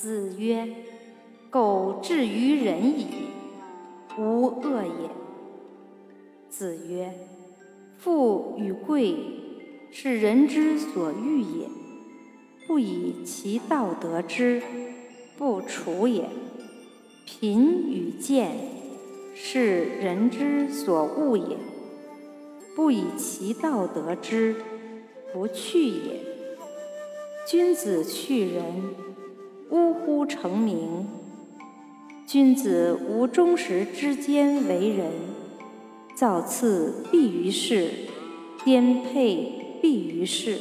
子曰：“苟至于仁矣，无恶也。”子曰：“富与贵，是人之所欲也。不以其道得之，不处也。贫与贱，是人之所恶也。不以其道得之，不去也。君子去仁。”乎！成名。君子无忠实之间为人，造次必于世，颠沛必于世。